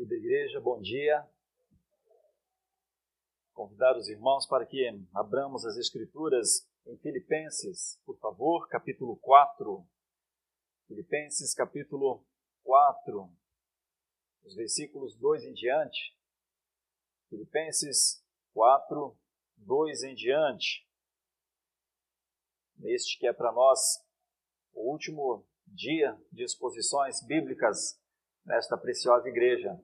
Querida igreja, bom dia. Convidar os irmãos para que abramos as Escrituras em Filipenses, por favor, capítulo 4. Filipenses, capítulo 4, os versículos 2 em diante. Filipenses 4, 2 em diante. Este que é para nós o último dia de exposições bíblicas nesta preciosa igreja.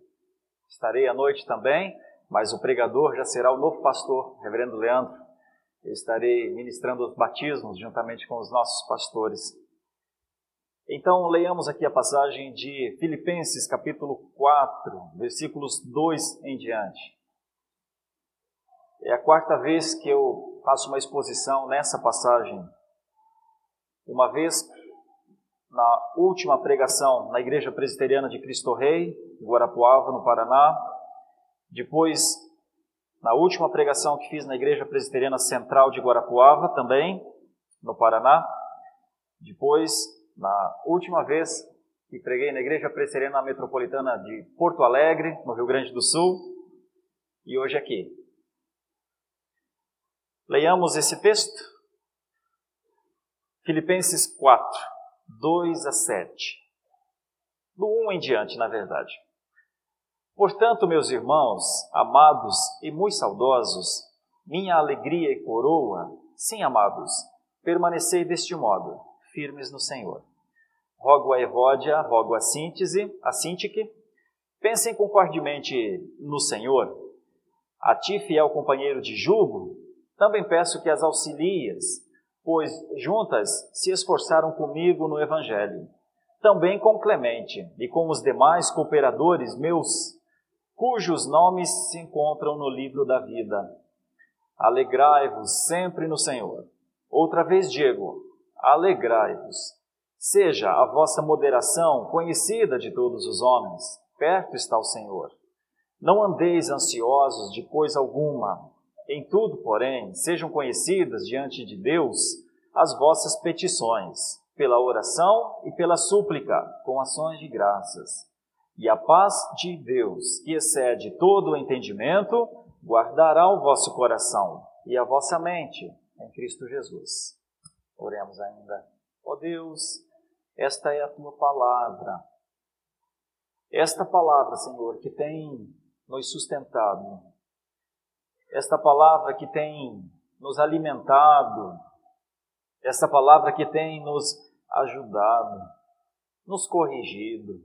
Estarei à noite também, mas o pregador já será o novo pastor, Reverendo Leandro. Eu estarei ministrando os batismos juntamente com os nossos pastores. Então, leiamos aqui a passagem de Filipenses, capítulo 4, versículos 2 em diante. É a quarta vez que eu faço uma exposição nessa passagem. Uma vez na última pregação na Igreja Presbiteriana de Cristo Rei, em Guarapuava, no Paraná. Depois, na última pregação que fiz na Igreja Presbiteriana Central de Guarapuava, também, no Paraná. Depois, na última vez que preguei na Igreja Presbiteriana Metropolitana de Porto Alegre, no Rio Grande do Sul. E hoje aqui. Leiamos esse texto. Filipenses 4. 2 a 7. Do 1 em diante, na verdade. Portanto, meus irmãos, amados e muito saudosos, minha alegria e coroa, sim, amados, permanecei deste modo, firmes no Senhor. Rogo a Evódia, rogo a síntese, a síntique, pensem concordemente no Senhor. A ti, fiel companheiro de jugo, também peço que as auxilias pois juntas se esforçaram comigo no Evangelho, também com Clemente e com os demais cooperadores meus, cujos nomes se encontram no livro da vida. Alegrai-vos sempre no Senhor. Outra vez digo, alegrai-vos. Seja a vossa moderação conhecida de todos os homens, perto está o Senhor. Não andeis ansiosos de coisa alguma, em tudo, porém, sejam conhecidas diante de Deus as vossas petições, pela oração e pela súplica, com ações de graças. E a paz de Deus, que excede todo o entendimento, guardará o vosso coração e a vossa mente em Cristo Jesus. Oremos ainda. Ó oh Deus, esta é a tua palavra. Esta palavra, Senhor, que tem nos sustentado, esta palavra que tem nos alimentado, esta palavra que tem nos ajudado, nos corrigido.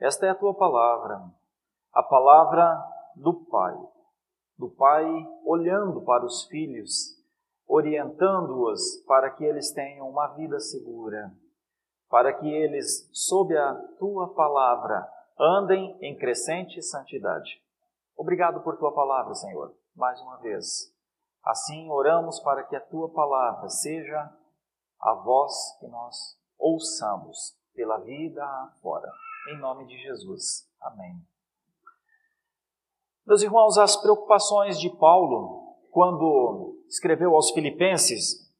Esta é a tua palavra, a palavra do Pai, do Pai olhando para os filhos, orientando-os para que eles tenham uma vida segura, para que eles, sob a tua palavra, andem em crescente santidade. Obrigado por tua palavra, Senhor mais uma vez. Assim oramos para que a tua palavra seja a voz que nós ouçamos pela vida afora. Em nome de Jesus. Amém. Meus irmãos, as preocupações de Paulo quando escreveu aos Filipenses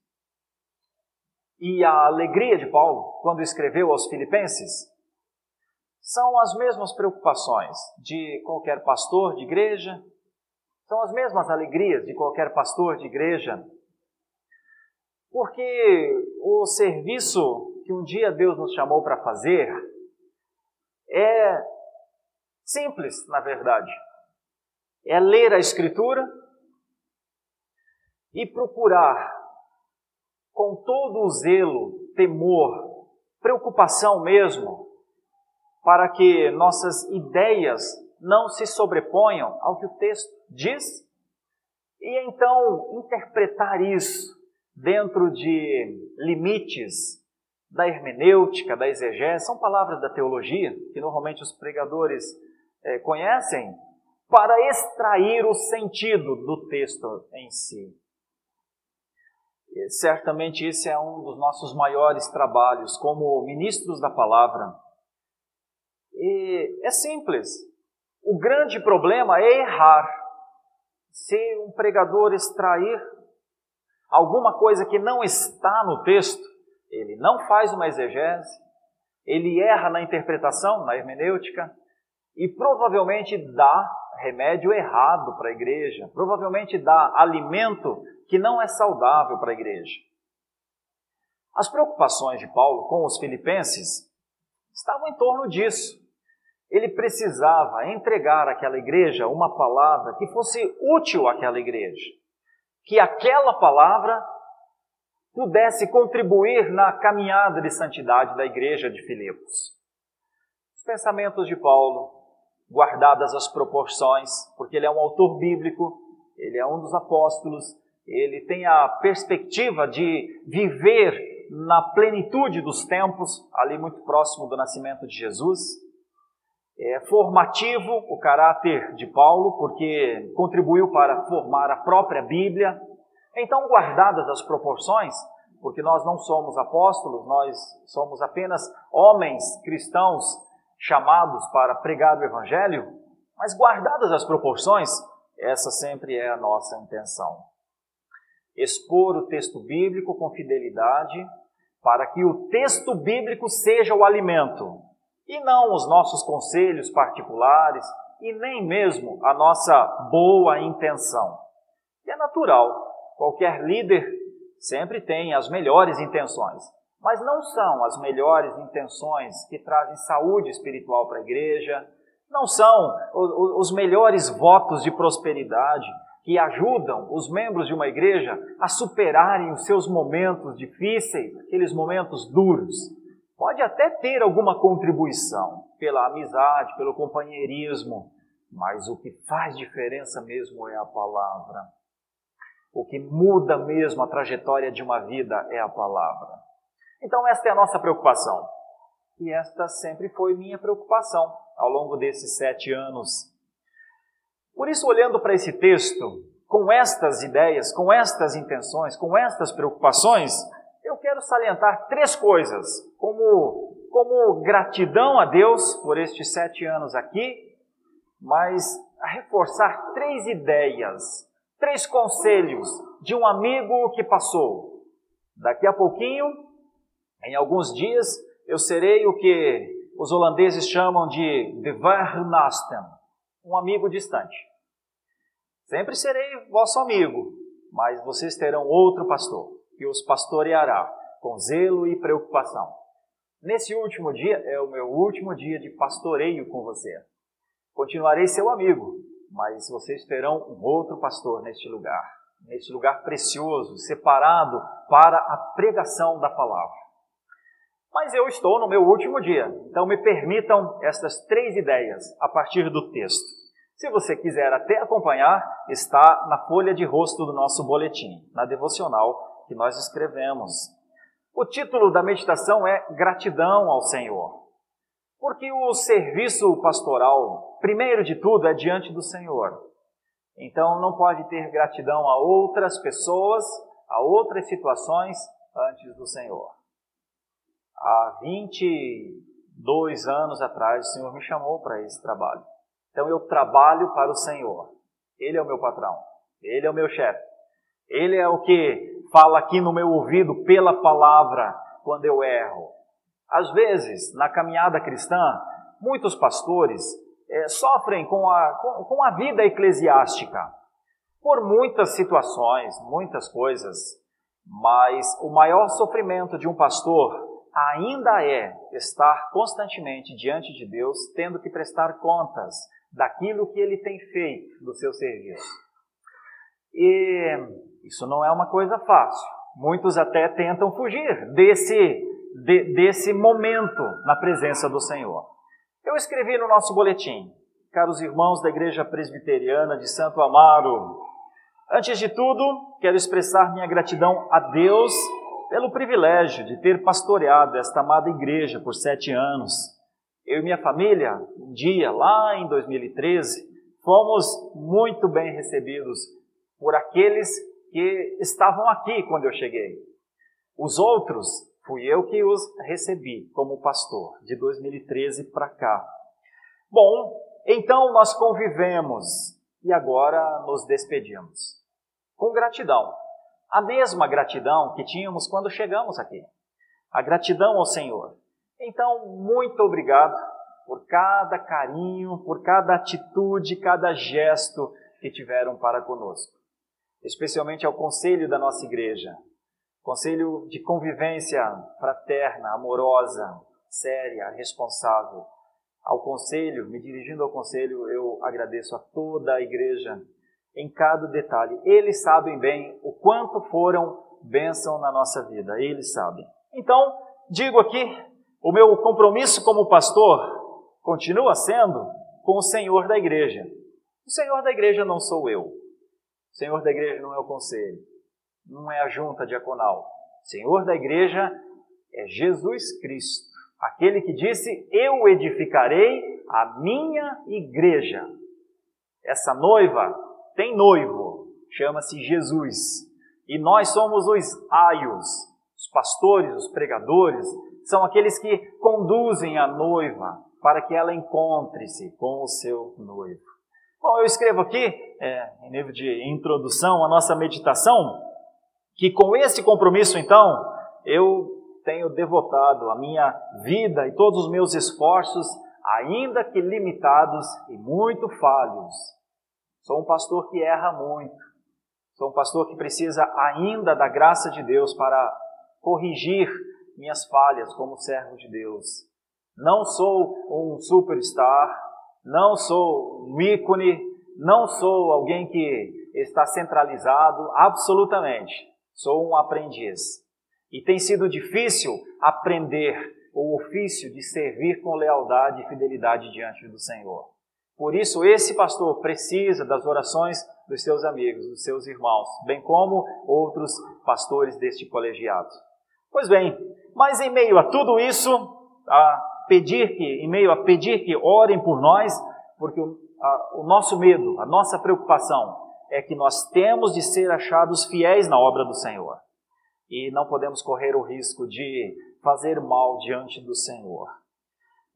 e a alegria de Paulo quando escreveu aos Filipenses são as mesmas preocupações de qualquer pastor de igreja, são as mesmas alegrias de qualquer pastor de igreja, porque o serviço que um dia Deus nos chamou para fazer é simples, na verdade. É ler a Escritura e procurar, com todo o zelo, temor, preocupação mesmo, para que nossas ideias não se sobreponham ao que o texto diz, e então interpretar isso dentro de limites da hermenêutica, da exegese, são palavras da teologia que normalmente os pregadores é, conhecem, para extrair o sentido do texto em si. E certamente esse é um dos nossos maiores trabalhos como ministros da palavra. E é simples. O grande problema é errar se um pregador extrair alguma coisa que não está no texto, ele não faz uma exegese, ele erra na interpretação, na hermenêutica, e provavelmente dá remédio errado para a igreja, provavelmente dá alimento que não é saudável para a igreja. As preocupações de Paulo com os filipenses estavam em torno disso. Ele precisava entregar àquela igreja uma palavra que fosse útil àquela igreja, que aquela palavra pudesse contribuir na caminhada de santidade da igreja de Filipos. Os pensamentos de Paulo, guardadas as proporções, porque ele é um autor bíblico, ele é um dos apóstolos, ele tem a perspectiva de viver na plenitude dos tempos, ali muito próximo do nascimento de Jesus. É formativo o caráter de Paulo, porque contribuiu para formar a própria Bíblia, então, guardadas as proporções, porque nós não somos apóstolos, nós somos apenas homens cristãos chamados para pregar o Evangelho, mas guardadas as proporções, essa sempre é a nossa intenção. Expor o texto bíblico com fidelidade, para que o texto bíblico seja o alimento, e não os nossos conselhos particulares, e nem mesmo a nossa boa intenção. E é natural Qualquer líder sempre tem as melhores intenções, mas não são as melhores intenções que trazem saúde espiritual para a igreja, não são os melhores votos de prosperidade que ajudam os membros de uma igreja a superarem os seus momentos difíceis, aqueles momentos duros. Pode até ter alguma contribuição pela amizade, pelo companheirismo, mas o que faz diferença mesmo é a palavra. O que muda mesmo a trajetória de uma vida é a palavra. Então, esta é a nossa preocupação. E esta sempre foi minha preocupação ao longo desses sete anos. Por isso, olhando para esse texto, com estas ideias, com estas intenções, com estas preocupações, eu quero salientar três coisas, como, como gratidão a Deus por estes sete anos aqui, mas a reforçar três ideias Três conselhos de um amigo que passou. Daqui a pouquinho, em alguns dias, eu serei o que os holandeses chamam de de vernasten, um amigo distante. Sempre serei vosso amigo, mas vocês terão outro pastor, que os pastoreará com zelo e preocupação. Nesse último dia é o meu último dia de pastoreio com você. Continuarei seu amigo, mas vocês terão um outro pastor neste lugar, neste lugar precioso, separado para a pregação da palavra. Mas eu estou no meu último dia, então me permitam estas três ideias a partir do texto. Se você quiser até acompanhar, está na folha de rosto do nosso boletim, na devocional que nós escrevemos. O título da meditação é Gratidão ao Senhor. Porque o serviço pastoral, primeiro de tudo, é diante do Senhor. Então não pode ter gratidão a outras pessoas, a outras situações antes do Senhor. Há 22 anos atrás, o Senhor me chamou para esse trabalho. Então eu trabalho para o Senhor. Ele é o meu patrão. Ele é o meu chefe. Ele é o que fala aqui no meu ouvido pela palavra quando eu erro. Às vezes, na caminhada cristã, muitos pastores é, sofrem com a, com, com a vida eclesiástica por muitas situações, muitas coisas, mas o maior sofrimento de um pastor ainda é estar constantemente diante de Deus, tendo que prestar contas daquilo que ele tem feito do seu serviço. E isso não é uma coisa fácil. Muitos até tentam fugir desse de, desse momento na presença do Senhor. Eu escrevi no nosso boletim, caros irmãos da Igreja Presbiteriana de Santo Amaro, antes de tudo, quero expressar minha gratidão a Deus pelo privilégio de ter pastoreado esta amada igreja por sete anos. Eu e minha família, um dia, lá em 2013, fomos muito bem recebidos por aqueles que estavam aqui quando eu cheguei. Os outros Fui eu que os recebi como pastor, de 2013 para cá. Bom, então nós convivemos e agora nos despedimos. Com gratidão. A mesma gratidão que tínhamos quando chegamos aqui. A gratidão ao Senhor. Então, muito obrigado por cada carinho, por cada atitude, cada gesto que tiveram para conosco. Especialmente ao conselho da nossa igreja, conselho de convivência fraterna, amorosa, séria, responsável. Ao conselho, me dirigindo ao conselho, eu agradeço a toda a igreja em cada detalhe. Eles sabem bem o quanto foram bênção na nossa vida, eles sabem. Então, digo aqui, o meu compromisso como pastor continua sendo com o Senhor da igreja. O Senhor da igreja não sou eu. Senhor da igreja não é o conselho. Não é a junta diaconal. Senhor da igreja é Jesus Cristo. Aquele que disse: Eu edificarei a minha igreja. Essa noiva tem noivo, chama-se Jesus. E nós somos os aios, os pastores, os pregadores, são aqueles que conduzem a noiva para que ela encontre-se com o seu noivo. Bom, eu escrevo aqui, é, em nível de introdução, a nossa meditação, que com esse compromisso, então, eu tenho devotado a minha vida e todos os meus esforços, ainda que limitados e muito falhos. Sou um pastor que erra muito. Sou um pastor que precisa ainda da graça de Deus para corrigir minhas falhas como servo de Deus. Não sou um superstar, não sou um ícone, não sou alguém que está centralizado, absolutamente. Sou um aprendiz. E tem sido difícil aprender o ofício de servir com lealdade e fidelidade diante do Senhor. Por isso, esse pastor precisa das orações dos seus amigos, dos seus irmãos, bem como outros pastores deste colegiado. Pois bem, mas em meio a tudo isso, a pedir que, em meio a pedir que orem por nós, porque a, o nosso medo, a nossa preocupação é que nós temos de ser achados fiéis na obra do Senhor. E não podemos correr o risco de fazer mal diante do Senhor.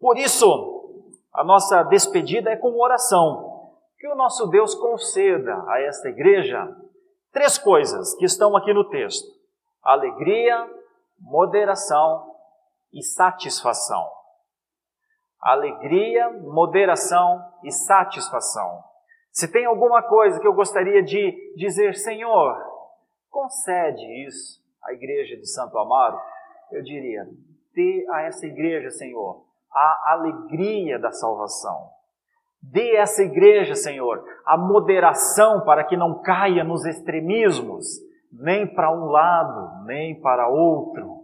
Por isso, a nossa despedida é com oração. Que o nosso Deus conceda a esta igreja três coisas que estão aqui no texto: alegria, moderação e satisfação alegria, moderação e satisfação. Se tem alguma coisa que eu gostaria de dizer, Senhor, concede isso à igreja de Santo Amaro, eu diria: dê a essa igreja, Senhor, a alegria da salvação. Dê a essa igreja, Senhor, a moderação para que não caia nos extremismos, nem para um lado, nem para outro.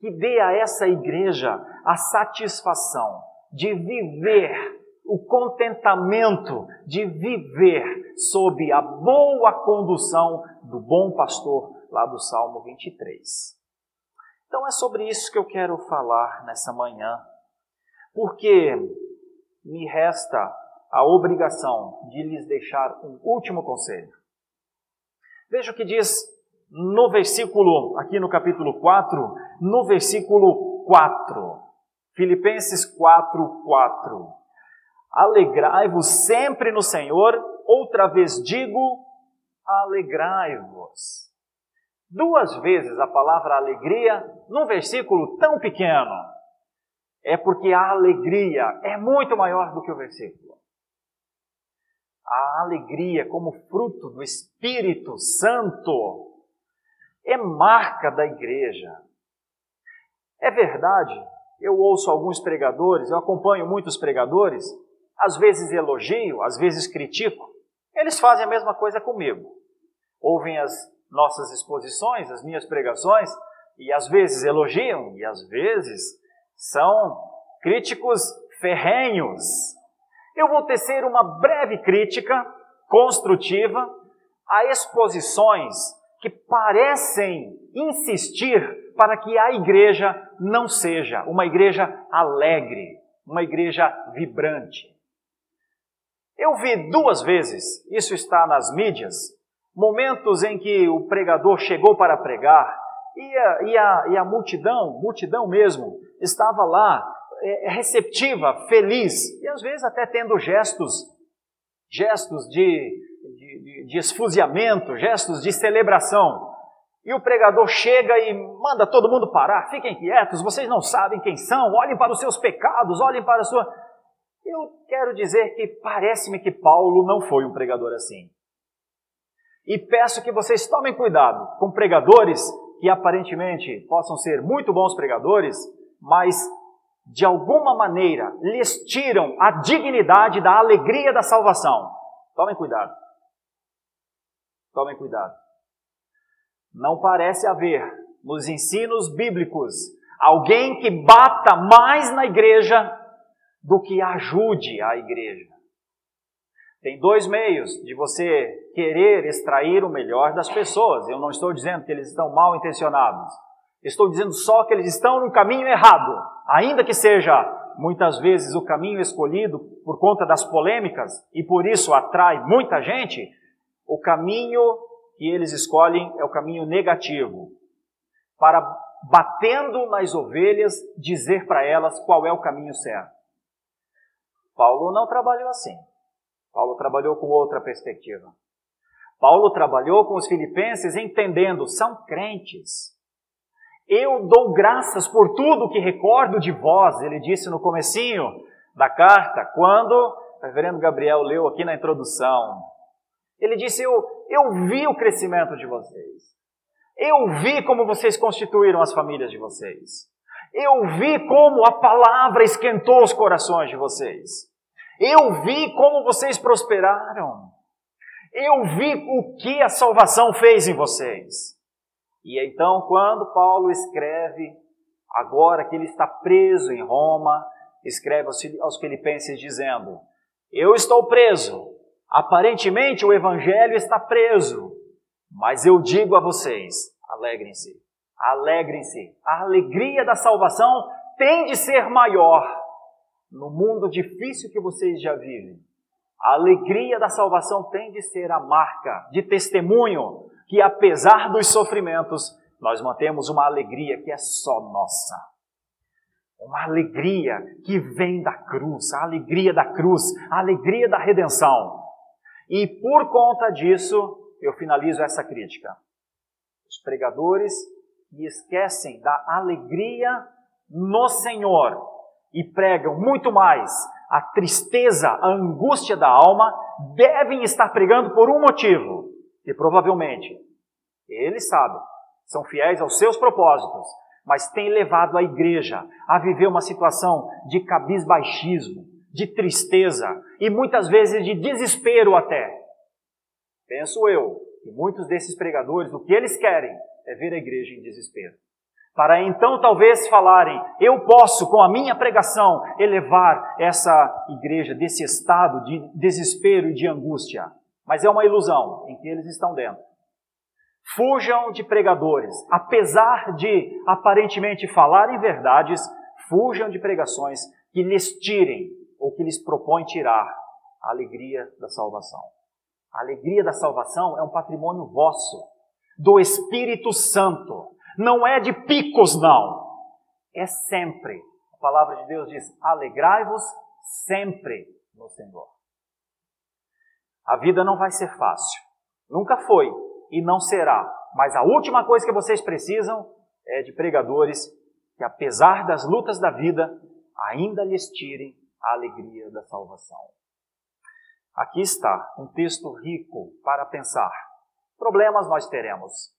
Que dê a essa igreja a satisfação de viver o contentamento de viver sob a boa condução do bom pastor, lá do Salmo 23. Então é sobre isso que eu quero falar nessa manhã, porque me resta a obrigação de lhes deixar um último conselho. Veja o que diz no versículo, aqui no capítulo 4, no versículo 4. Filipenses 4, 4. Alegrai-vos sempre no Senhor, outra vez digo, alegrai-vos. Duas vezes a palavra alegria num versículo tão pequeno. É porque a alegria é muito maior do que o versículo. A alegria, como fruto do Espírito Santo, é marca da igreja. É verdade eu ouço alguns pregadores, eu acompanho muitos pregadores, às vezes elogio, às vezes critico. Eles fazem a mesma coisa comigo. Ouvem as nossas exposições, as minhas pregações, e às vezes elogiam, e às vezes são críticos ferrenhos. Eu vou tecer uma breve crítica construtiva a exposições que parecem insistir para que a igreja não seja uma igreja alegre, uma igreja vibrante. Eu vi duas vezes, isso está nas mídias, momentos em que o pregador chegou para pregar e a, e a, e a multidão, multidão mesmo, estava lá é, receptiva, feliz e às vezes até tendo gestos, gestos de, de, esfuziamento, gestos de celebração. E o pregador chega e manda todo mundo parar, fiquem quietos, vocês não sabem quem são, olhem para os seus pecados, olhem para a sua. Eu quero dizer que parece-me que Paulo não foi um pregador assim. E peço que vocês tomem cuidado com pregadores que aparentemente possam ser muito bons pregadores, mas de alguma maneira lhes tiram a dignidade da alegria da salvação. Tomem cuidado. Tomem cuidado. Não parece haver nos ensinos bíblicos alguém que bata mais na igreja do que ajude a igreja. Tem dois meios de você querer extrair o melhor das pessoas. Eu não estou dizendo que eles estão mal intencionados. Estou dizendo só que eles estão no caminho errado, ainda que seja muitas vezes o caminho escolhido por conta das polêmicas e por isso atrai muita gente. O caminho que eles escolhem é o caminho negativo, para batendo nas ovelhas dizer para elas qual é o caminho certo. Paulo não trabalhou assim. Paulo trabalhou com outra perspectiva. Paulo trabalhou com os filipenses entendendo, são crentes. Eu dou graças por tudo que recordo de vós, ele disse no comecinho da carta, quando o reverendo Gabriel leu aqui na introdução. Ele disse, eu, eu vi o crescimento de vocês. Eu vi como vocês constituíram as famílias de vocês. Eu vi como a palavra esquentou os corações de vocês. Eu vi como vocês prosperaram. Eu vi o que a salvação fez em vocês. E então, quando Paulo escreve, agora que ele está preso em Roma, escreve aos Filipenses dizendo: Eu estou preso. Aparentemente o evangelho está preso. Mas eu digo a vocês: alegrem-se. Alegrem-se. A alegria da salvação tem de ser maior no mundo difícil que vocês já vivem, a alegria da salvação tem de ser a marca de testemunho que, apesar dos sofrimentos, nós mantemos uma alegria que é só nossa. Uma alegria que vem da cruz, a alegria da cruz, a alegria da redenção. E por conta disso, eu finalizo essa crítica. Os pregadores que esquecem da alegria no Senhor e pregam muito mais a tristeza, a angústia da alma, devem estar pregando por um motivo, que provavelmente eles sabem, são fiéis aos seus propósitos, mas têm levado a igreja a viver uma situação de cabisbaixismo, de tristeza e muitas vezes de desespero até. Penso eu que muitos desses pregadores, o que eles querem é ver a igreja em desespero para então talvez falarem: eu posso, com a minha pregação, elevar essa igreja desse estado de desespero e de angústia. Mas é uma ilusão em que eles estão dentro. Fujam de pregadores, apesar de aparentemente falarem verdades, fujam de pregações que lhes tirem ou que lhes propõem tirar a alegria da salvação. A alegria da salvação é um patrimônio vosso, do Espírito Santo não é de picos, não. É sempre. A palavra de Deus diz: alegrai-vos sempre no Senhor. A vida não vai ser fácil. Nunca foi e não será. Mas a última coisa que vocês precisam é de pregadores que, apesar das lutas da vida, ainda lhes tirem a alegria da salvação. Aqui está um texto rico para pensar. Problemas nós teremos,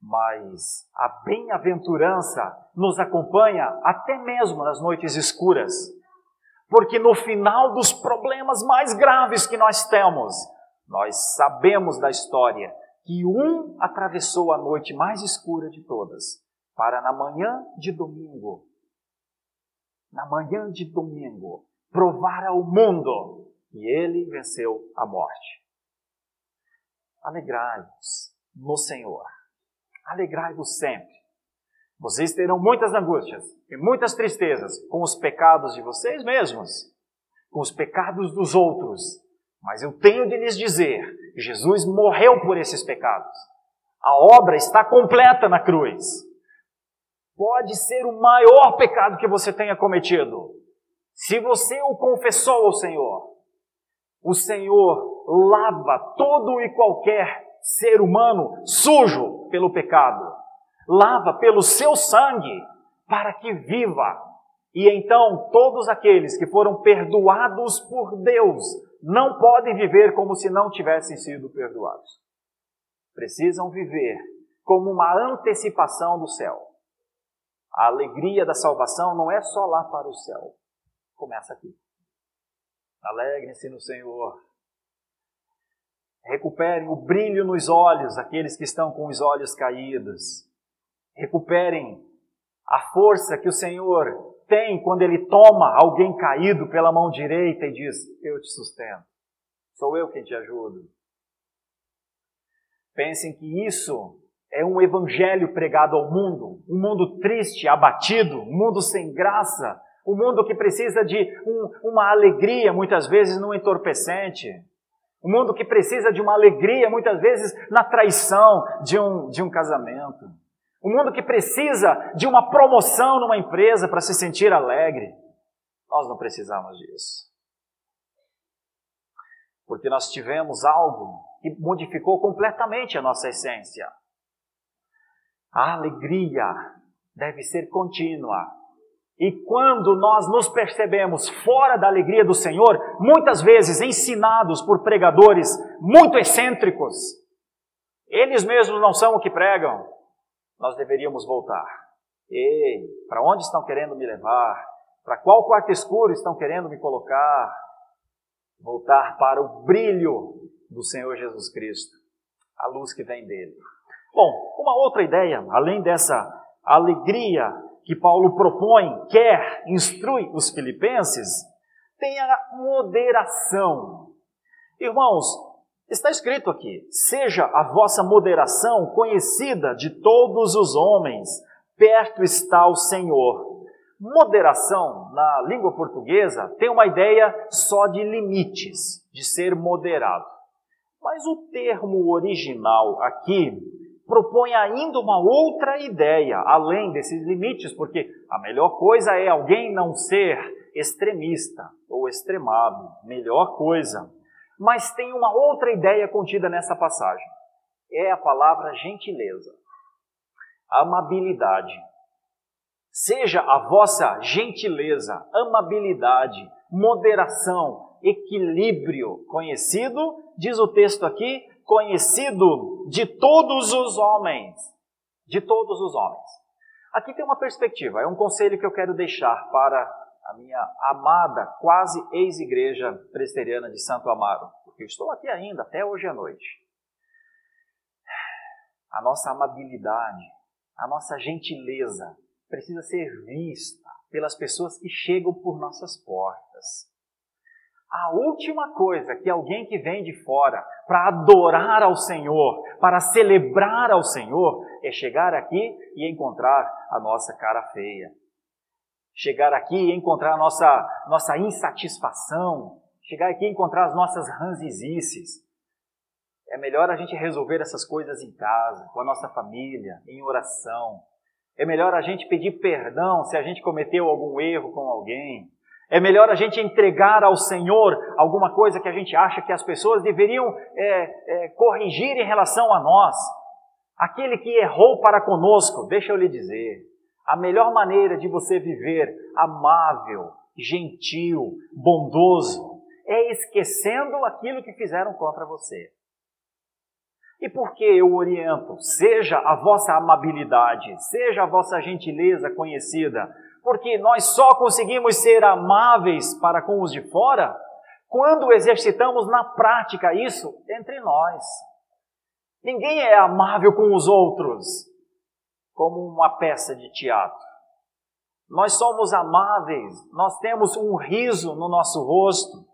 mas a bem-aventurança nos acompanha até mesmo nas noites escuras. Porque no final dos problemas mais graves que nós temos, nós sabemos da história que um atravessou a noite mais escura de todas, para na manhã de domingo, na manhã de domingo, provar ao mundo que ele venceu a morte. Alegrai-vos no Senhor alegrai-vos sempre. Vocês terão muitas angústias e muitas tristezas com os pecados de vocês mesmos, com os pecados dos outros. Mas eu tenho de lhes dizer: Jesus morreu por esses pecados. A obra está completa na cruz. Pode ser o maior pecado que você tenha cometido. Se você o confessou ao Senhor, o Senhor lava todo e qualquer ser humano sujo pelo pecado. Lava pelo seu sangue para que viva E então todos aqueles que foram perdoados por Deus não podem viver como se não tivessem sido perdoados. Precisam viver como uma antecipação do céu. A alegria da salvação não é só lá para o céu. Começa aqui. Alegrem-se no Senhor. Recuperem o brilho nos olhos, aqueles que estão com os olhos caídos. Recuperem a força que o Senhor tem quando Ele toma alguém caído pela mão direita e diz: Eu te sustento. Sou eu quem te ajudo. Pensem que isso é um evangelho pregado ao mundo, um mundo triste, abatido, um mundo sem graça, um mundo que precisa de um, uma alegria, muitas vezes, no entorpecente. Um mundo que precisa de uma alegria, muitas vezes, na traição de um, de um casamento. Um mundo que precisa de uma promoção numa empresa para se sentir alegre. Nós não precisamos disso. Porque nós tivemos algo que modificou completamente a nossa essência. A alegria deve ser contínua, e quando nós nos percebemos fora da alegria do Senhor, muitas vezes ensinados por pregadores muito excêntricos, eles mesmos não são o que pregam, nós deveríamos voltar. Ei, para onde estão querendo me levar? Para qual quarto escuro estão querendo me colocar? Voltar para o brilho do Senhor Jesus Cristo, a luz que vem dele. Bom, uma outra ideia, além dessa alegria que Paulo propõe, quer, instrui os filipenses, tem a moderação. Irmãos, está escrito aqui: seja a vossa moderação conhecida de todos os homens, perto está o Senhor. Moderação, na língua portuguesa, tem uma ideia só de limites, de ser moderado. Mas o termo original aqui propõe ainda uma outra ideia, além desses limites, porque a melhor coisa é alguém não ser extremista ou extremado, melhor coisa. Mas tem uma outra ideia contida nessa passagem. É a palavra gentileza, amabilidade. Seja a vossa gentileza, amabilidade, moderação, equilíbrio conhecido, diz o texto aqui, conhecido de todos os homens. De todos os homens. Aqui tem uma perspectiva, é um conselho que eu quero deixar para a minha amada, quase ex-igreja presteriana de Santo Amaro, porque eu estou aqui ainda, até hoje à noite. A nossa amabilidade, a nossa gentileza precisa ser vista pelas pessoas que chegam por nossas portas. A última coisa que alguém que vem de fora para adorar ao Senhor, para celebrar ao Senhor, é chegar aqui e encontrar a nossa cara feia. Chegar aqui e encontrar a nossa, nossa insatisfação. Chegar aqui e encontrar as nossas ranzizices. É melhor a gente resolver essas coisas em casa, com a nossa família, em oração. É melhor a gente pedir perdão se a gente cometeu algum erro com alguém. É melhor a gente entregar ao Senhor alguma coisa que a gente acha que as pessoas deveriam é, é, corrigir em relação a nós. Aquele que errou para conosco, deixa eu lhe dizer, a melhor maneira de você viver amável, gentil, bondoso, é esquecendo aquilo que fizeram contra você. E por que eu oriento? Seja a vossa amabilidade, seja a vossa gentileza conhecida porque nós só conseguimos ser amáveis para com os de fora quando exercitamos na prática isso entre nós. Ninguém é amável com os outros como uma peça de teatro. Nós somos amáveis, nós temos um riso no nosso rosto,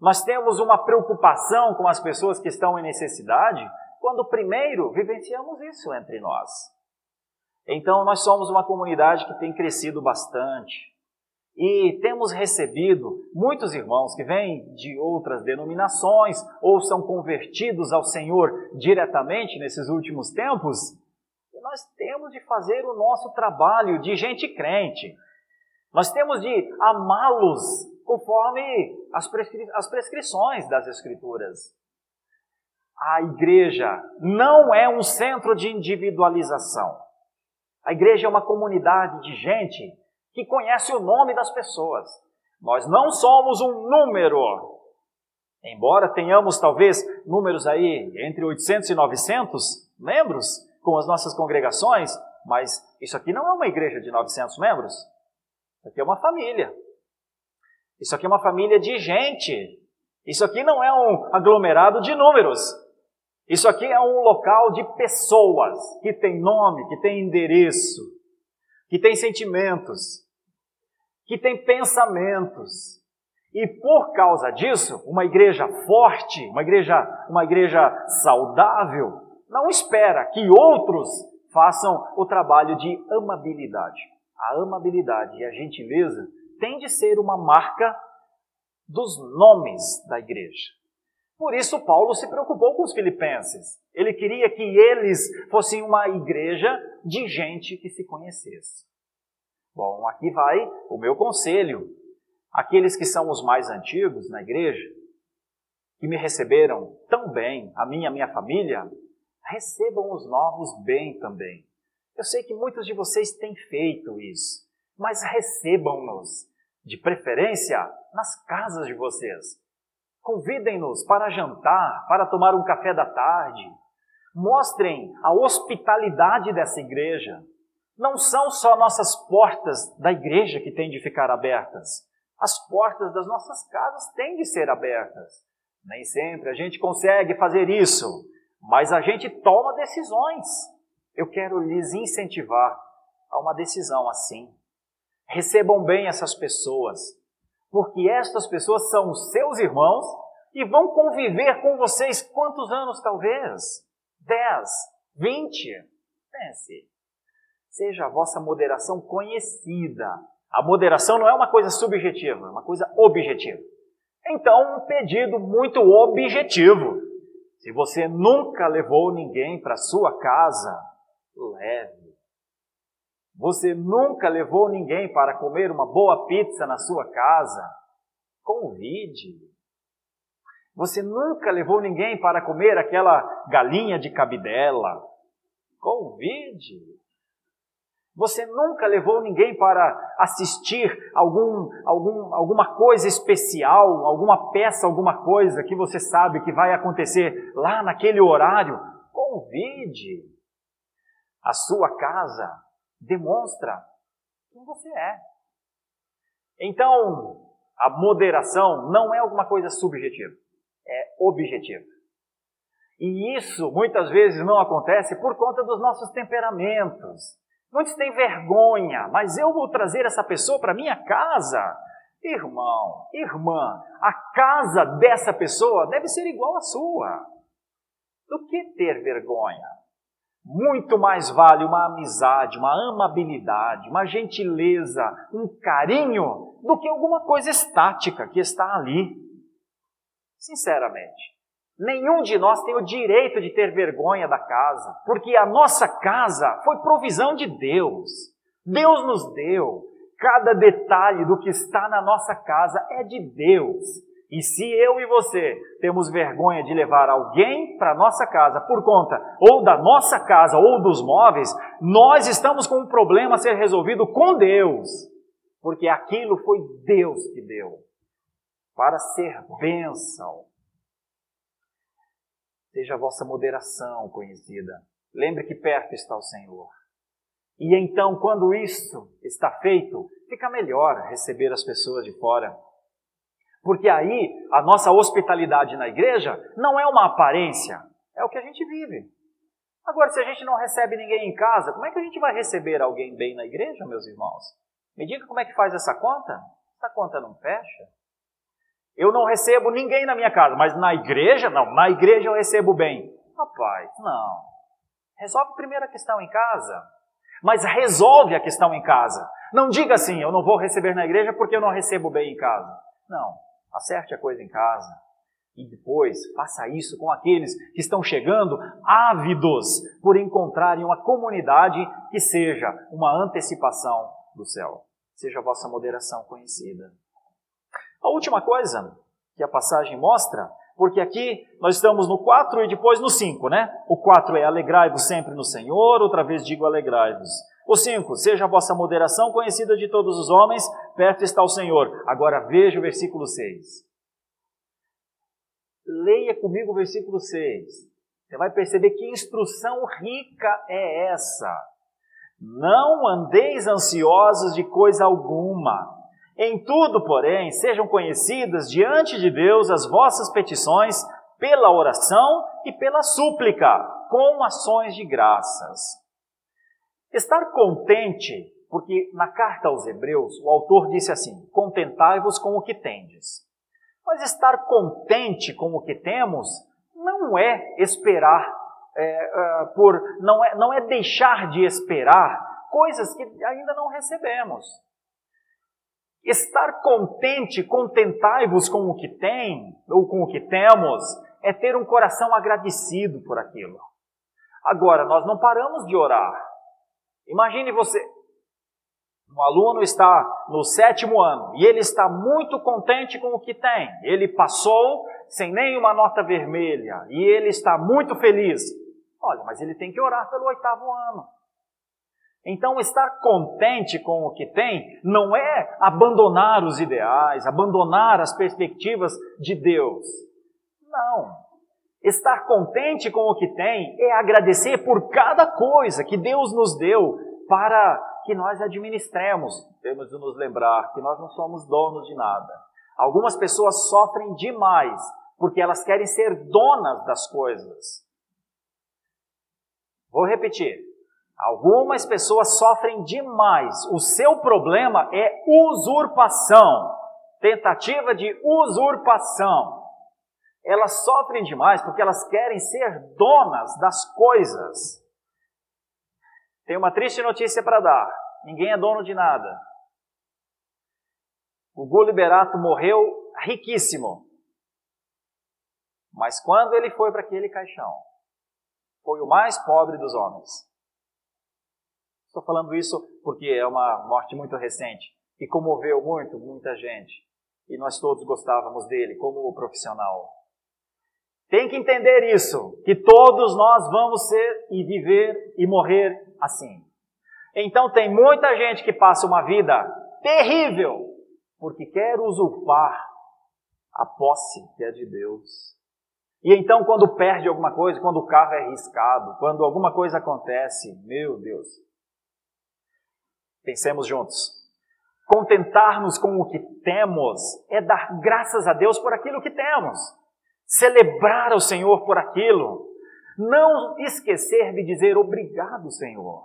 nós temos uma preocupação com as pessoas que estão em necessidade, quando primeiro vivenciamos isso entre nós. Então, nós somos uma comunidade que tem crescido bastante. E temos recebido muitos irmãos que vêm de outras denominações ou são convertidos ao Senhor diretamente nesses últimos tempos. E nós temos de fazer o nosso trabalho de gente crente. Nós temos de amá-los conforme as, prescri as prescrições das Escrituras. A igreja não é um centro de individualização. A igreja é uma comunidade de gente que conhece o nome das pessoas. Nós não somos um número. Embora tenhamos talvez números aí entre 800 e 900 membros com as nossas congregações, mas isso aqui não é uma igreja de 900 membros. Isso aqui é uma família. Isso aqui é uma família de gente. Isso aqui não é um aglomerado de números. Isso aqui é um local de pessoas que tem nome, que tem endereço, que tem sentimentos, que tem pensamentos. E por causa disso, uma igreja forte, uma igreja, uma igreja saudável, não espera que outros façam o trabalho de amabilidade. A amabilidade e a gentileza tem de ser uma marca dos nomes da igreja. Por isso, Paulo se preocupou com os filipenses. Ele queria que eles fossem uma igreja de gente que se conhecesse. Bom, aqui vai o meu conselho. Aqueles que são os mais antigos na igreja, que me receberam tão bem, a minha, a minha família, recebam os novos bem também. Eu sei que muitos de vocês têm feito isso, mas recebam-nos, de preferência, nas casas de vocês. Convidem-nos para jantar, para tomar um café da tarde. Mostrem a hospitalidade dessa igreja. Não são só nossas portas da igreja que têm de ficar abertas. As portas das nossas casas têm de ser abertas. Nem sempre a gente consegue fazer isso, mas a gente toma decisões. Eu quero lhes incentivar a uma decisão assim. Recebam bem essas pessoas, porque estas pessoas são os seus irmãos e vão conviver com vocês quantos anos talvez? Dez, vinte? Pense. Seja a vossa moderação conhecida. A moderação não é uma coisa subjetiva, é uma coisa objetiva. Então, um pedido muito objetivo. Se você nunca levou ninguém para sua casa, leve. Você nunca levou ninguém para comer uma boa pizza na sua casa? Convide. Você nunca levou ninguém para comer aquela galinha de cabidela? Convide. Você nunca levou ninguém para assistir algum, algum, alguma coisa especial, alguma peça, alguma coisa que você sabe que vai acontecer lá naquele horário? Convide. A sua casa demonstra quem você é. Então, a moderação não é alguma coisa subjetiva, é objetiva. E isso muitas vezes não acontece por conta dos nossos temperamentos. Muitos têm vergonha, mas eu vou trazer essa pessoa para minha casa. Irmão, irmã, a casa dessa pessoa deve ser igual à sua. Do que ter vergonha? Muito mais vale uma amizade, uma amabilidade, uma gentileza, um carinho, do que alguma coisa estática que está ali. Sinceramente, nenhum de nós tem o direito de ter vergonha da casa, porque a nossa casa foi provisão de Deus. Deus nos deu. Cada detalhe do que está na nossa casa é de Deus. E se eu e você temos vergonha de levar alguém para nossa casa por conta ou da nossa casa ou dos móveis, nós estamos com um problema a ser resolvido com Deus, porque aquilo foi Deus que deu para ser bênção. Seja a vossa moderação conhecida. Lembre que perto está o Senhor. E então, quando isso está feito, fica melhor receber as pessoas de fora porque aí a nossa hospitalidade na igreja não é uma aparência, é o que a gente vive. Agora, se a gente não recebe ninguém em casa, como é que a gente vai receber alguém bem na igreja, meus irmãos? Me diga como é que faz essa conta? Essa conta não fecha. Eu não recebo ninguém na minha casa, mas na igreja, não. Na igreja eu recebo bem. Rapaz, não. Resolve primeiro a questão em casa. Mas resolve a questão em casa. Não diga assim, eu não vou receber na igreja porque eu não recebo bem em casa. Não. Acerte a coisa em casa. E depois faça isso com aqueles que estão chegando ávidos por encontrarem uma comunidade que seja uma antecipação do céu. Seja a vossa moderação conhecida. A última coisa que a passagem mostra, porque aqui nós estamos no 4 e depois no 5, né? O 4 é alegrai-vos sempre no Senhor, outra vez digo alegrai-vos. O 5, seja a vossa moderação conhecida de todos os homens, perto está o Senhor. Agora veja o versículo 6. Leia comigo o versículo 6. Você vai perceber que instrução rica é essa. Não andeis ansiosos de coisa alguma. Em tudo, porém, sejam conhecidas diante de Deus as vossas petições pela oração e pela súplica, com ações de graças. Estar contente, porque na carta aos Hebreus o autor disse assim: Contentai-vos com o que tendes. Mas estar contente com o que temos não é esperar é, uh, por, não é, não é deixar de esperar coisas que ainda não recebemos. Estar contente, contentai-vos com o que tem ou com o que temos, é ter um coração agradecido por aquilo. Agora, nós não paramos de orar. Imagine você, um aluno está no sétimo ano e ele está muito contente com o que tem. Ele passou sem nenhuma nota vermelha e ele está muito feliz. Olha, mas ele tem que orar pelo oitavo ano. Então, estar contente com o que tem não é abandonar os ideais, abandonar as perspectivas de Deus. Não. Estar contente com o que tem é agradecer por cada coisa que Deus nos deu para que nós administremos. Temos de nos lembrar que nós não somos donos de nada. Algumas pessoas sofrem demais porque elas querem ser donas das coisas. Vou repetir. Algumas pessoas sofrem demais. O seu problema é usurpação, tentativa de usurpação. Elas sofrem demais porque elas querem ser donas das coisas. Tem uma triste notícia para dar: ninguém é dono de nada. O Gulo Liberato morreu riquíssimo. Mas quando ele foi para aquele caixão, foi o mais pobre dos homens. Estou falando isso porque é uma morte muito recente e comoveu muito, muita gente. E nós todos gostávamos dele como profissional. Tem que entender isso, que todos nós vamos ser e viver e morrer assim. Então tem muita gente que passa uma vida terrível porque quer usurpar a posse que é de Deus. E então, quando perde alguma coisa, quando o carro é riscado, quando alguma coisa acontece, meu Deus, Pensemos juntos. Contentar-nos com o que temos é dar graças a Deus por aquilo que temos. Celebrar ao Senhor por aquilo. Não esquecer de dizer obrigado, Senhor.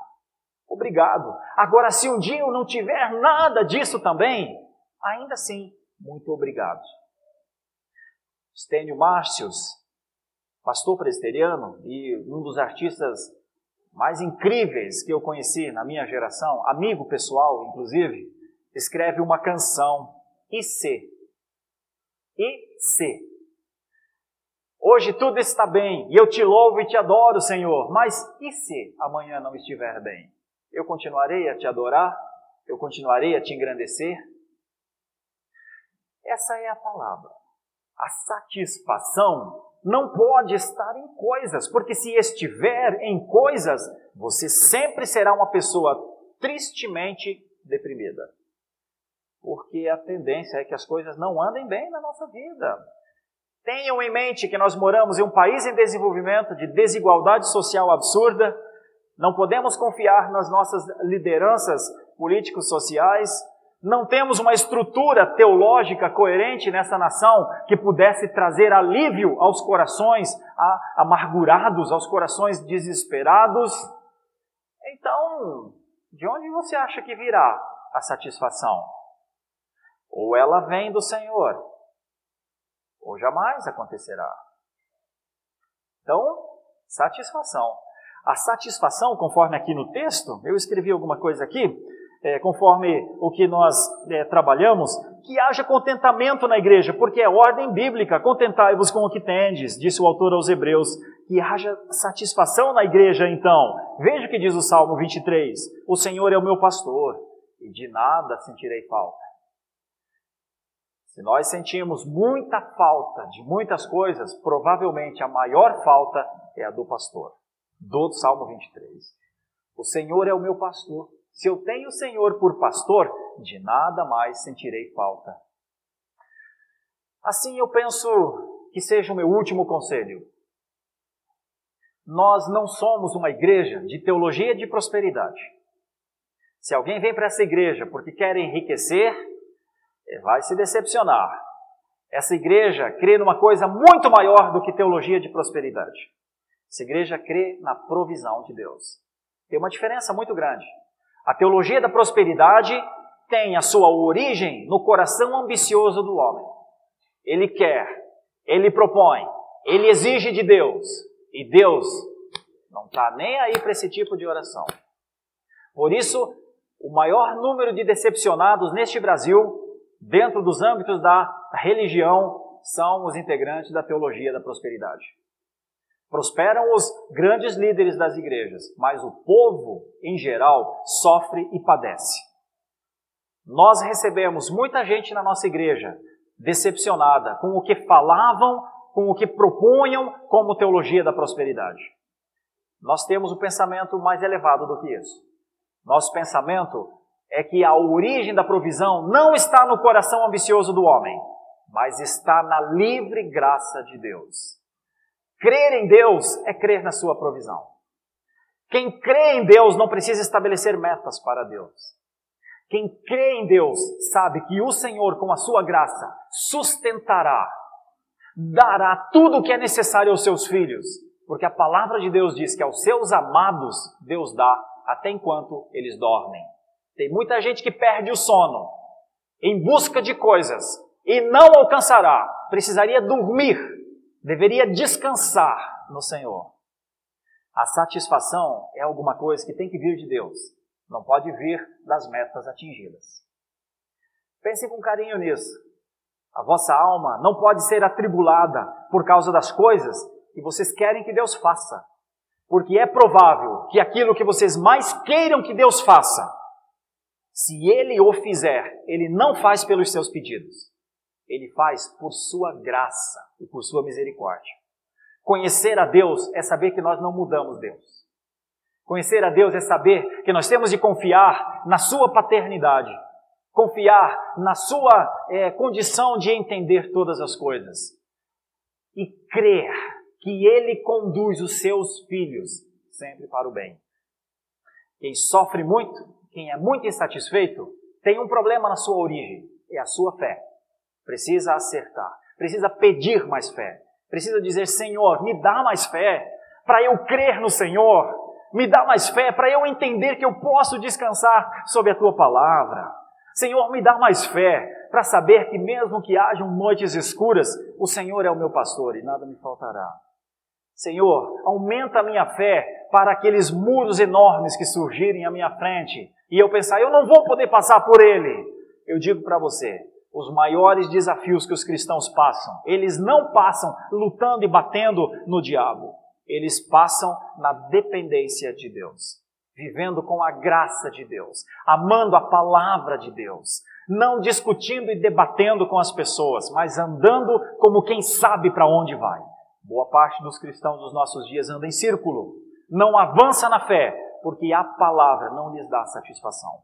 Obrigado. Agora, se um dia eu não tiver nada disso também, ainda assim, muito obrigado. Stênio Márcios, pastor presbiteriano e um dos artistas mais incríveis que eu conheci na minha geração, amigo pessoal, inclusive, escreve uma canção, e se. Hoje tudo está bem e eu te louvo e te adoro, Senhor, mas e se amanhã não estiver bem? Eu continuarei a te adorar? Eu continuarei a te engrandecer? Essa é a palavra. A satisfação não pode estar em coisas, porque se estiver em coisas, você sempre será uma pessoa tristemente deprimida. Porque a tendência é que as coisas não andem bem na nossa vida. Tenham em mente que nós moramos em um país em desenvolvimento de desigualdade social absurda. Não podemos confiar nas nossas lideranças políticos sociais, não temos uma estrutura teológica coerente nessa nação que pudesse trazer alívio aos corações amargurados, aos corações desesperados. Então, de onde você acha que virá a satisfação? Ou ela vem do Senhor, ou jamais acontecerá. Então, satisfação. A satisfação, conforme aqui no texto, eu escrevi alguma coisa aqui, é, conforme o que nós é, trabalhamos, que haja contentamento na igreja, porque é ordem bíblica, contentai-vos com o que tendes, disse o autor aos Hebreus, que haja satisfação na igreja então. Veja o que diz o Salmo 23, o Senhor é o meu pastor, e de nada sentirei falta. Se nós sentimos muita falta de muitas coisas, provavelmente a maior falta é a do pastor, do Salmo 23. O Senhor é o meu pastor. Se eu tenho o Senhor por pastor, de nada mais sentirei falta. Assim eu penso que seja o meu último conselho. Nós não somos uma igreja de teologia de prosperidade. Se alguém vem para essa igreja porque quer enriquecer, vai se decepcionar. Essa igreja crê numa coisa muito maior do que teologia de prosperidade. Essa igreja crê na provisão de Deus. Tem uma diferença muito grande. A teologia da prosperidade tem a sua origem no coração ambicioso do homem. Ele quer, ele propõe, ele exige de Deus, e Deus não está nem aí para esse tipo de oração. Por isso, o maior número de decepcionados neste Brasil, dentro dos âmbitos da religião, são os integrantes da teologia da prosperidade. Prosperam os grandes líderes das igrejas, mas o povo, em geral, sofre e padece. Nós recebemos muita gente na nossa igreja decepcionada com o que falavam, com o que propunham como teologia da prosperidade. Nós temos o um pensamento mais elevado do que isso. Nosso pensamento é que a origem da provisão não está no coração ambicioso do homem, mas está na livre graça de Deus. Crer em Deus é crer na sua provisão. Quem crê em Deus não precisa estabelecer metas para Deus. Quem crê em Deus sabe que o Senhor, com a sua graça, sustentará, dará tudo o que é necessário aos seus filhos, porque a palavra de Deus diz que aos seus amados Deus dá até enquanto eles dormem. Tem muita gente que perde o sono em busca de coisas e não alcançará. Precisaria dormir, deveria descansar no Senhor. A satisfação é alguma coisa que tem que vir de Deus, não pode vir das metas atingidas. Pense com carinho nisso. A vossa alma não pode ser atribulada por causa das coisas que vocês querem que Deus faça. Porque é provável que aquilo que vocês mais queiram que Deus faça, se Ele o fizer, Ele não faz pelos seus pedidos. Ele faz por sua graça e por sua misericórdia. Conhecer a Deus é saber que nós não mudamos Deus. Conhecer a Deus é saber que nós temos de confiar na Sua paternidade, confiar na Sua é, condição de entender todas as coisas e crer que ele conduz os seus filhos sempre para o bem. Quem sofre muito, quem é muito insatisfeito, tem um problema na sua origem, é a sua fé. Precisa acertar, precisa pedir mais fé, precisa dizer: Senhor, me dá mais fé para eu crer no Senhor, me dá mais fé para eu entender que eu posso descansar sob a tua palavra. Senhor, me dá mais fé para saber que mesmo que hajam noites escuras, o Senhor é o meu pastor e nada me faltará. Senhor, aumenta a minha fé para aqueles muros enormes que surgirem à minha frente e eu pensar, eu não vou poder passar por ele. Eu digo para você, os maiores desafios que os cristãos passam, eles não passam lutando e batendo no diabo, eles passam na dependência de Deus, vivendo com a graça de Deus, amando a palavra de Deus, não discutindo e debatendo com as pessoas, mas andando como quem sabe para onde vai. Boa parte dos cristãos dos nossos dias anda em círculo, não avança na fé, porque a palavra não lhes dá satisfação.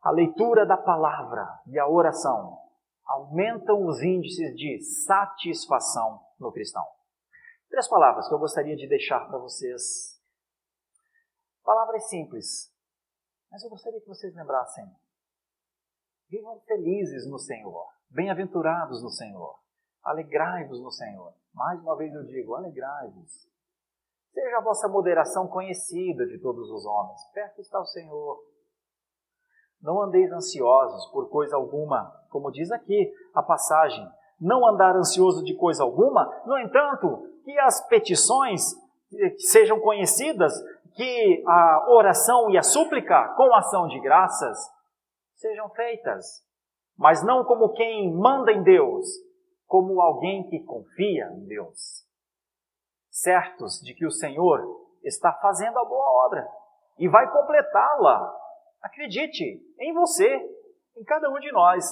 A leitura da palavra e a oração aumentam os índices de satisfação no cristão. Três palavras que eu gostaria de deixar para vocês. Palavras simples, mas eu gostaria que vocês lembrassem. Vivam felizes no Senhor, bem-aventurados no Senhor, alegrai-vos no Senhor. Mais uma vez eu digo: alegrai-vos. Seja a vossa moderação conhecida de todos os homens. Perto está o Senhor. Não andeis ansiosos por coisa alguma, como diz aqui a passagem. Não andar ansioso de coisa alguma, no entanto, que as petições sejam conhecidas, que a oração e a súplica com ação de graças sejam feitas, mas não como quem manda em Deus, como alguém que confia em Deus, certos de que o Senhor está fazendo a boa obra e vai completá-la. Acredite em você, em cada um de nós,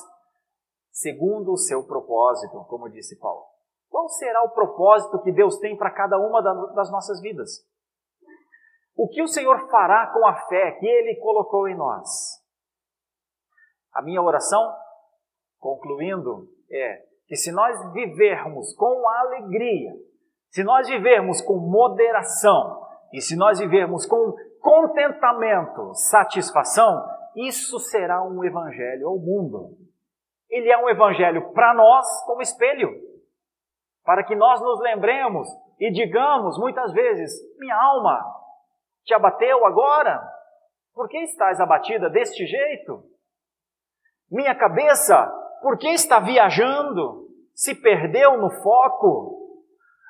segundo o seu propósito, como disse Paulo. Qual será o propósito que Deus tem para cada uma das nossas vidas? O que o Senhor fará com a fé que Ele colocou em nós? A minha oração, concluindo, é que se nós vivermos com alegria, se nós vivermos com moderação e se nós vivermos com contentamento, satisfação, isso será um evangelho ao mundo. Ele é um evangelho para nós como espelho, para que nós nos lembremos e digamos muitas vezes: minha alma te abateu agora? Por que estás abatida deste jeito? Minha cabeça, por que está viajando? Se perdeu no foco?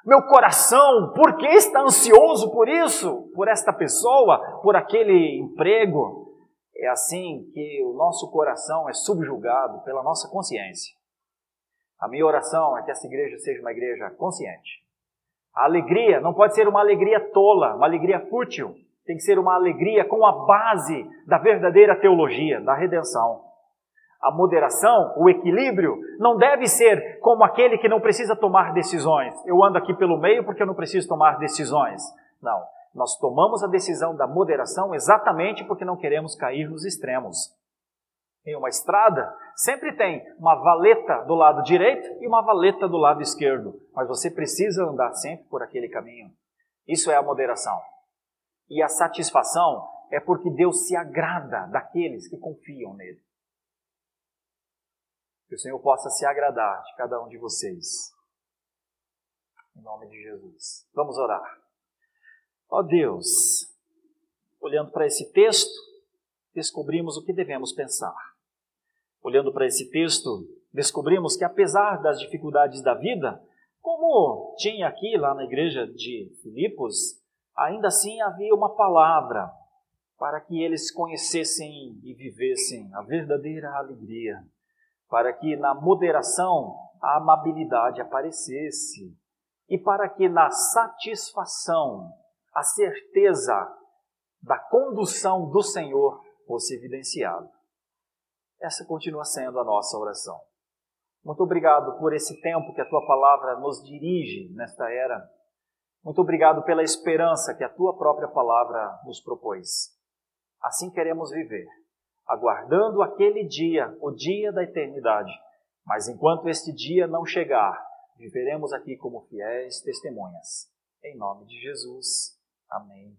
Meu coração, por que está ansioso por isso? Por esta pessoa? Por aquele emprego? É assim que o nosso coração é subjugado pela nossa consciência. A minha oração é que essa igreja seja uma igreja consciente. A alegria não pode ser uma alegria tola, uma alegria fútil. Tem que ser uma alegria com a base da verdadeira teologia, da redenção. A moderação, o equilíbrio, não deve ser como aquele que não precisa tomar decisões. Eu ando aqui pelo meio porque eu não preciso tomar decisões. Não. Nós tomamos a decisão da moderação exatamente porque não queremos cair nos extremos. Em uma estrada, sempre tem uma valeta do lado direito e uma valeta do lado esquerdo, mas você precisa andar sempre por aquele caminho. Isso é a moderação. E a satisfação é porque Deus se agrada daqueles que confiam nele. Que o Senhor possa se agradar de cada um de vocês. Em nome de Jesus. Vamos orar. Ó Deus, olhando para esse texto, descobrimos o que devemos pensar. Olhando para esse texto, descobrimos que apesar das dificuldades da vida, como tinha aqui lá na igreja de Filipos, ainda assim havia uma palavra para que eles conhecessem e vivessem a verdadeira alegria, para que na moderação a amabilidade aparecesse e para que na satisfação a certeza da condução do Senhor fosse evidenciada. Essa continua sendo a nossa oração. Muito obrigado por esse tempo que a tua palavra nos dirige nesta era. Muito obrigado pela esperança que a tua própria palavra nos propôs. Assim queremos viver, aguardando aquele dia, o dia da eternidade. Mas enquanto este dia não chegar, viveremos aqui como fiéis testemunhas. Em nome de Jesus. Amém.